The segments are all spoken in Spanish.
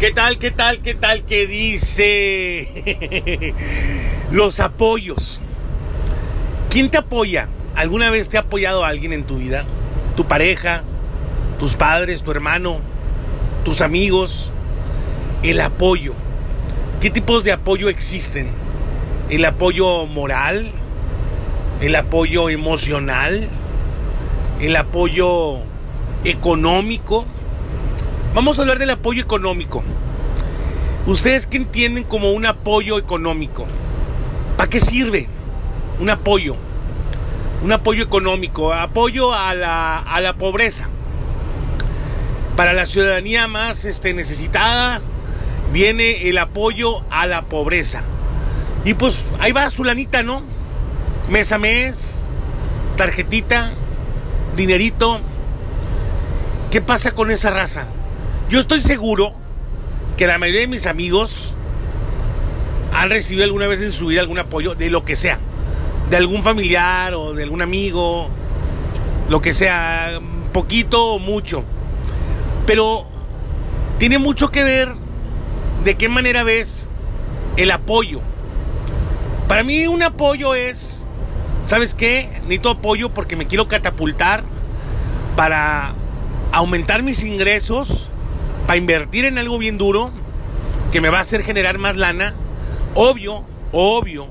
¿Qué tal, qué tal, qué tal? ¿Qué dice? Los apoyos. ¿Quién te apoya? ¿Alguna vez te ha apoyado alguien en tu vida? ¿Tu pareja? ¿Tus padres? ¿Tu hermano? ¿Tus amigos? El apoyo. ¿Qué tipos de apoyo existen? ¿El apoyo moral? ¿El apoyo emocional? ¿El apoyo económico? Vamos a hablar del apoyo económico. ¿Ustedes qué entienden como un apoyo económico? ¿Para qué sirve un apoyo? Un apoyo económico, apoyo a la, a la pobreza. Para la ciudadanía más este, necesitada viene el apoyo a la pobreza. Y pues ahí va su lanita, ¿no? Mes a mes, tarjetita, dinerito. ¿Qué pasa con esa raza? Yo estoy seguro que la mayoría de mis amigos han recibido alguna vez en su vida algún apoyo de lo que sea, de algún familiar o de algún amigo, lo que sea, poquito o mucho. Pero tiene mucho que ver de qué manera ves el apoyo. Para mí un apoyo es, ¿sabes qué? Necesito apoyo porque me quiero catapultar para aumentar mis ingresos para invertir en algo bien duro que me va a hacer generar más lana, obvio, obvio,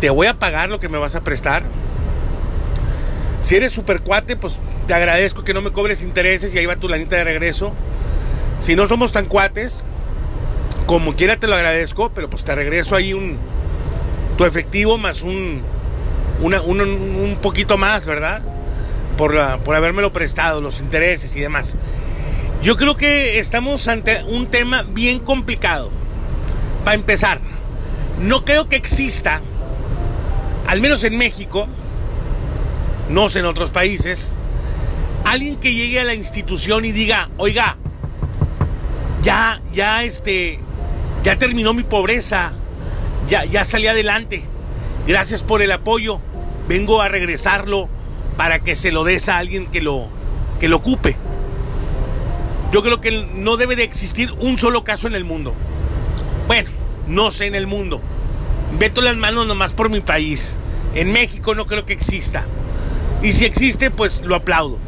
te voy a pagar lo que me vas a prestar. Si eres super cuate, pues te agradezco que no me cobres intereses y ahí va tu lanita de regreso. Si no somos tan cuates, como quiera te lo agradezco, pero pues te regreso ahí un tu efectivo más un un, poquito más, ¿verdad? Por, la, por habérmelo prestado, los intereses y demás. Yo creo que estamos ante un tema bien complicado. Para empezar, no creo que exista, al menos en México, no sé en otros países, alguien que llegue a la institución y diga, oiga, ya, ya, este, ya terminó mi pobreza, ya, ya salí adelante, gracias por el apoyo, vengo a regresarlo para que se lo des a alguien que lo, que lo ocupe. Yo creo que no debe de existir un solo caso en el mundo. Bueno, no sé en el mundo. Veto las manos nomás por mi país. En México no creo que exista. Y si existe, pues lo aplaudo.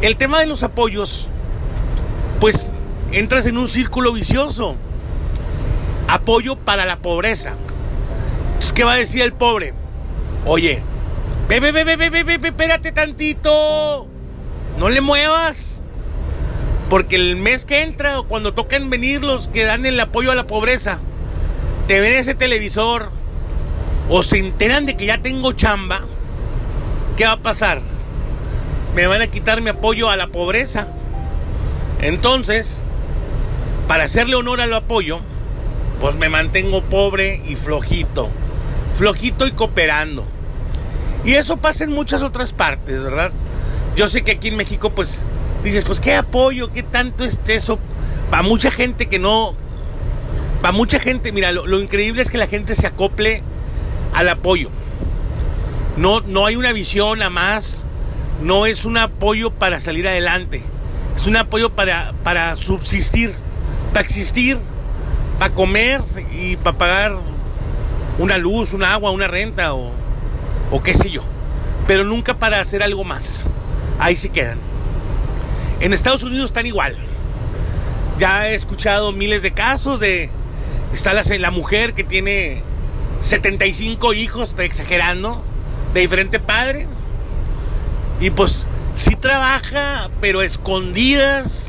El tema de los apoyos, pues entras en un círculo vicioso. Apoyo para la pobreza. ¿Qué va a decir el pobre? Oye, ve, ve, ve, ve, espérate tantito. No le muevas. Porque el mes que entra, o cuando toquen venir los que dan el apoyo a la pobreza, te ven ese televisor o se enteran de que ya tengo chamba, ¿qué va a pasar? Me van a quitar mi apoyo a la pobreza. Entonces, para hacerle honor al apoyo, pues me mantengo pobre y flojito. Flojito y cooperando. Y eso pasa en muchas otras partes, ¿verdad? Yo sé que aquí en México, pues, dices, pues qué apoyo, qué tanto es eso. Para mucha gente que no. Para mucha gente, mira, lo, increíble es que la gente se acople al apoyo. No, no hay una visión a más. No es un apoyo para salir adelante. Es un apoyo para, para subsistir, para existir, para comer y para pagar una luz, un agua, una renta o, o qué sé yo. Pero nunca para hacer algo más. Ahí se quedan. En Estados Unidos están igual. Ya he escuchado miles de casos de... Está la, mujer que tiene 75 hijos, estoy exagerando, de diferente padre. Y pues sí trabaja, pero escondidas,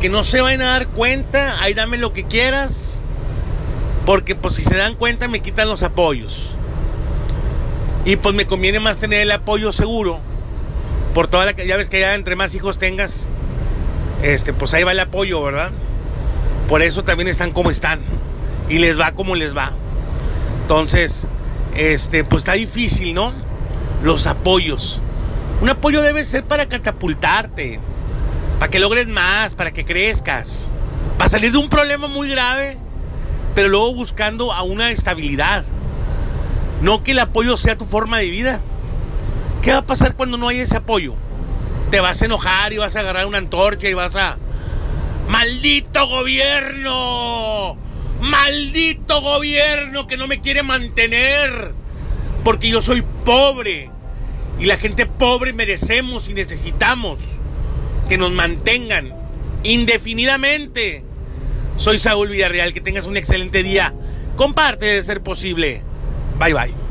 que no se van a dar cuenta, ahí dame lo que quieras, porque pues si se dan cuenta me quitan los apoyos. Y pues me conviene más tener el apoyo seguro por toda la que ya ves que ya entre más hijos tengas, este, pues ahí va el apoyo, ¿verdad? Por eso también están como están y les va como les va. Entonces, este, pues está difícil, ¿no? Los apoyos. Un apoyo debe ser para catapultarte, para que logres más, para que crezcas, para salir de un problema muy grave, pero luego buscando a una estabilidad. No que el apoyo sea tu forma de vida. ¿Qué va a pasar cuando no hay ese apoyo? Te vas a enojar y vas a agarrar una antorcha y vas a, Maldito gobierno. Maldito gobierno que no me quiere mantener. Porque yo soy pobre. Y la gente pobre merecemos y necesitamos que nos mantengan indefinidamente. Soy Saúl Villarreal, que tengas un excelente día. Comparte de ser posible. Bye bye.